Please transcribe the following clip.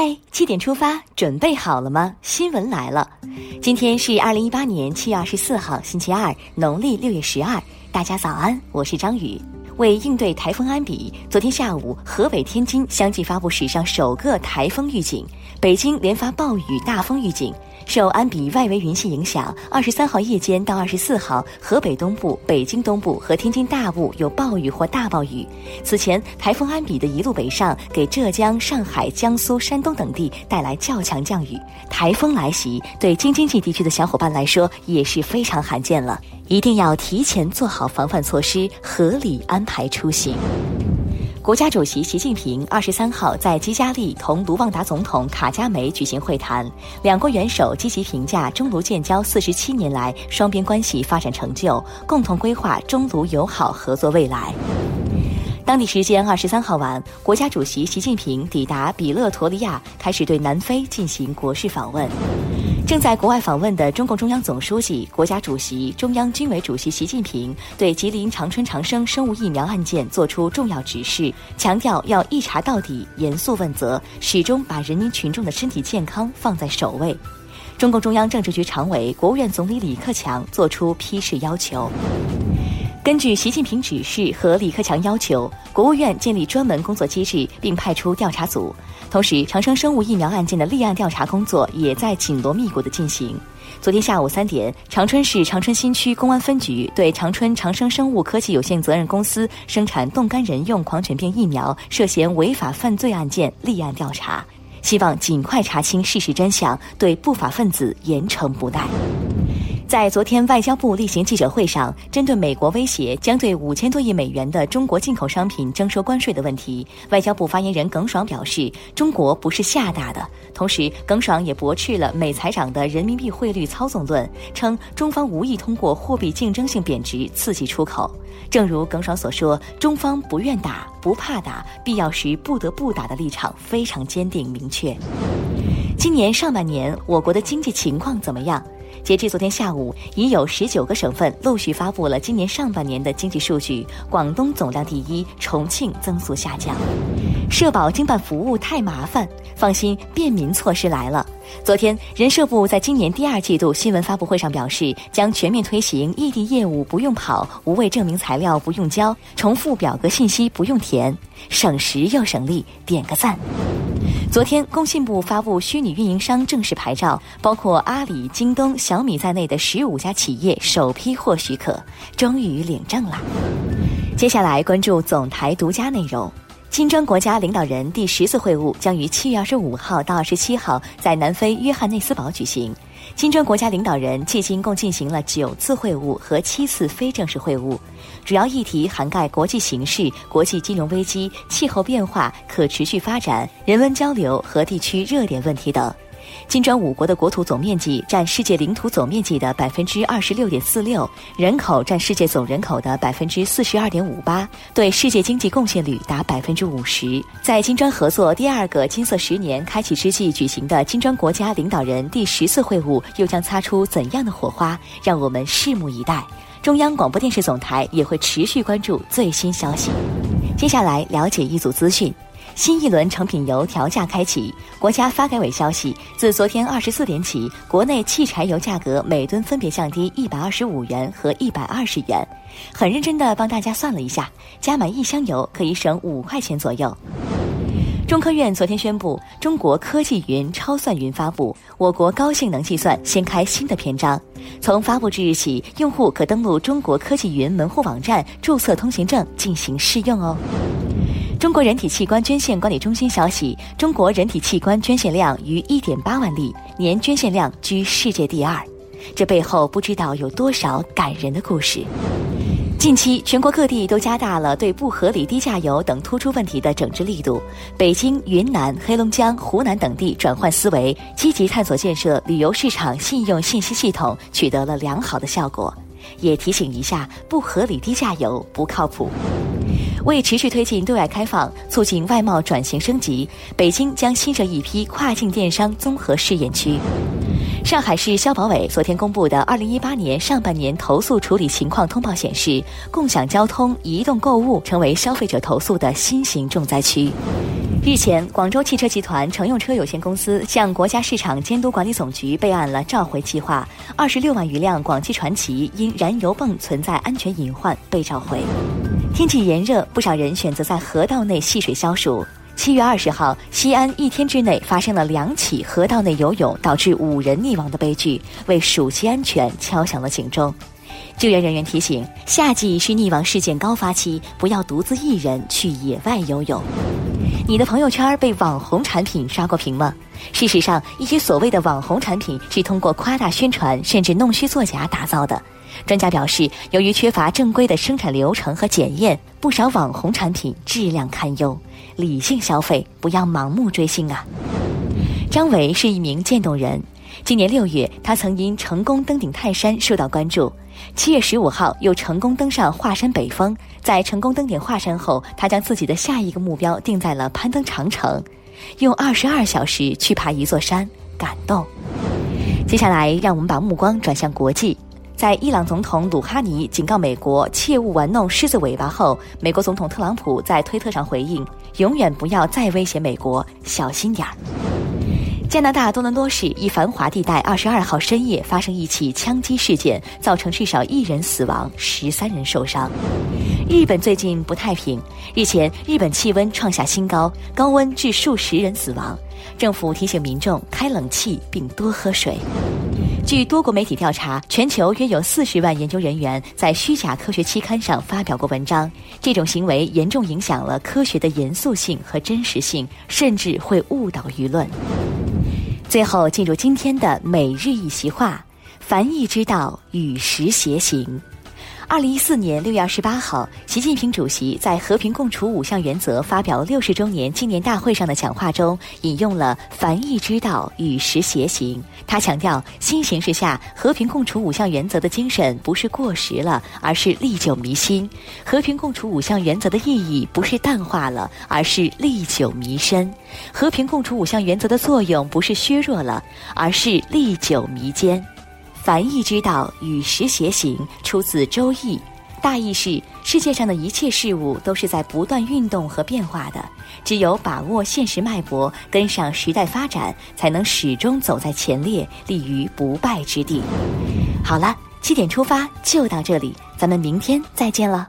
嗨，七点出发，准备好了吗？新闻来了，今天是二零一八年七月二十四号，星期二，农历六月十二。大家早安，我是张宇。为应对台风安比，昨天下午，河北、天津相继发布史上首个台风预警，北京连发暴雨大风预警。受安比外围云系影响，二十三号夜间到二十四号，河北东部、北京东部和天津大部有暴雨或大暴雨。此前，台风安比的一路北上，给浙江、上海、江苏、山东等地带来较强降雨。台风来袭，对京津冀地区的小伙伴来说也是非常罕见了，一定要提前做好防范措施，合理安排出行。国家主席习近平二十三号在基加利同卢旺达总统卡加梅举行会谈，两国元首积极评价中卢建交四十七年来双边关系发展成就，共同规划中卢友好合作未来。当地时间二十三号晚，国家主席习近平抵达比勒陀利亚，开始对南非进行国事访问。正在国外访问的中共中央总书记、国家主席、中央军委主席习近平对吉林长春长生生物疫苗案件作出重要指示，强调要一查到底、严肃问责，始终把人民群众的身体健康放在首位。中共中央政治局常委、国务院总理李克强作出批示要求。根据习近平指示和李克强要求，国务院建立专门工作机制，并派出调查组。同时，长生生物疫苗案件的立案调查工作也在紧锣密鼓地进行。昨天下午三点，长春市长春新区公安分局对长春长生生物科技有限责任公司生产冻干人用狂犬病疫苗涉嫌违法犯罪案件立案调查，希望尽快查清事实真相，对不法分子严惩不贷。在昨天外交部例行记者会上，针对美国威胁将对五千多亿美元的中国进口商品征收关税的问题，外交部发言人耿爽表示，中国不是吓大的。同时，耿爽也驳斥了美财长的人民币汇率操纵论，称中方无意通过货币竞争性贬值刺激出口。正如耿爽所说，中方不愿打、不怕打，必要时不得不打的立场非常坚定明确。今年上半年，我国的经济情况怎么样？截至昨天下午，已有十九个省份陆续发布了今年上半年的经济数据。广东总量第一，重庆增速下降。社保经办服务太麻烦，放心，便民措施来了。昨天，人社部在今年第二季度新闻发布会上表示，将全面推行异地业务不用跑、无谓证明材料不用交、重复表格信息不用填，省时又省力，点个赞。昨天，工信部发布虚拟运营商正式牌照，包括阿里、京东、小米在内的十五家企业首批获许可，终于领证了。接下来关注总台独家内容。金砖国家领导人第十次会晤将于七月二十五号到二十七号在南非约翰内斯堡举行。金砖国家领导人迄今共进行了九次会晤和七次非正式会晤，主要议题涵盖国际形势、国际金融危机、气候变化、可持续发展、人文交流和地区热点问题等。金砖五国的国土总面积占世界领土总面积的百分之二十六点四六，人口占世界总人口的百分之四十二点五八，对世界经济贡献率达百分之五十。在金砖合作第二个金色十年开启之际举行的金砖国家领导人第十次会晤，又将擦出怎样的火花？让我们拭目以待。中央广播电视总台也会持续关注最新消息。接下来了解一组资讯。新一轮成品油调价开启。国家发改委消息，自昨天二十四点起，国内汽柴油价格每吨分别降低一百二十五元和一百二十元。很认真的帮大家算了一下，加满一箱油可以省五块钱左右。中科院昨天宣布，中国科技云超算云发布，我国高性能计算掀开新的篇章。从发布之日起，用户可登录中国科技云门户网站，注册通行证进行试用哦。中国人体器官捐献管理中心消息：中国人体器官捐献量逾一点八万例，年捐献量居世界第二。这背后不知道有多少感人的故事。近期，全国各地都加大了对不合理低价游等突出问题的整治力度。北京、云南、黑龙江、湖南等地转换思维，积极探索建设旅游市场信用信息系统，取得了良好的效果。也提醒一下，不合理低价游不靠谱。为持续推进对外开放，促进外贸转型升级，北京将新设一批跨境电商综合试验区。上海市消保委昨天公布的二零一八年上半年投诉处理情况通报显示，共享交通、移动购物成为消费者投诉的新型重灾区。日前，广州汽车集团乘用车有限公司向国家市场监督管理总局备案了召回计划，二十六万余辆广汽传祺因燃油泵存在安全隐患被召回。天气炎热，不少人选择在河道内戏水消暑。七月二十号，西安一天之内发生了两起河道内游泳导致五人溺亡的悲剧，为暑期安全敲响了警钟。救援人员提醒：夏季是溺亡事件高发期，不要独自一人去野外游泳。你的朋友圈被网红产品刷过屏吗？事实上，一些所谓的网红产品是通过夸大宣传甚至弄虚作假打造的。专家表示，由于缺乏正规的生产流程和检验，不少网红产品质量堪忧。理性消费，不要盲目追星啊！张伟是一名渐冻人，今年六月，他曾因成功登顶泰山受到关注。七月十五号，又成功登上华山北峰。在成功登顶华山后，他将自己的下一个目标定在了攀登长城，用二十二小时去爬一座山，感动。接下来，让我们把目光转向国际。在伊朗总统鲁哈尼警告美国切勿玩弄狮子尾巴后，美国总统特朗普在推特上回应：“永远不要再威胁美国，小心点儿。”加拿大多伦多市一繁华地带二十二号深夜发生一起枪击事件，造成至少一人死亡，十三人受伤。日本最近不太平，日前日本气温创下新高，高温致数十人死亡。政府提醒民众开冷气并多喝水。据多国媒体调查，全球约有四十万研究人员在虚假科学期刊上发表过文章。这种行为严重影响了科学的严肃性和真实性，甚至会误导舆论。最后，进入今天的每日一席话：凡易之道，与时偕行。二零一四年六月二十八号，习近平主席在和平共处五项原则发表六十周年纪念大会上的讲话中，引用了“凡易之道，与时偕行”。他强调，新形势下和平共处五项原则的精神不是过时了，而是历久弥新；和平共处五项原则的意义不是淡化了，而是历久弥深；和平共处五项原则的作用不是削弱了，而是历久弥坚。凡易之道，与时偕行，出自《周易》，大意是：世界上的一切事物都是在不断运动和变化的，只有把握现实脉搏，跟上时代发展，才能始终走在前列，立于不败之地。好了，七点出发就到这里，咱们明天再见了。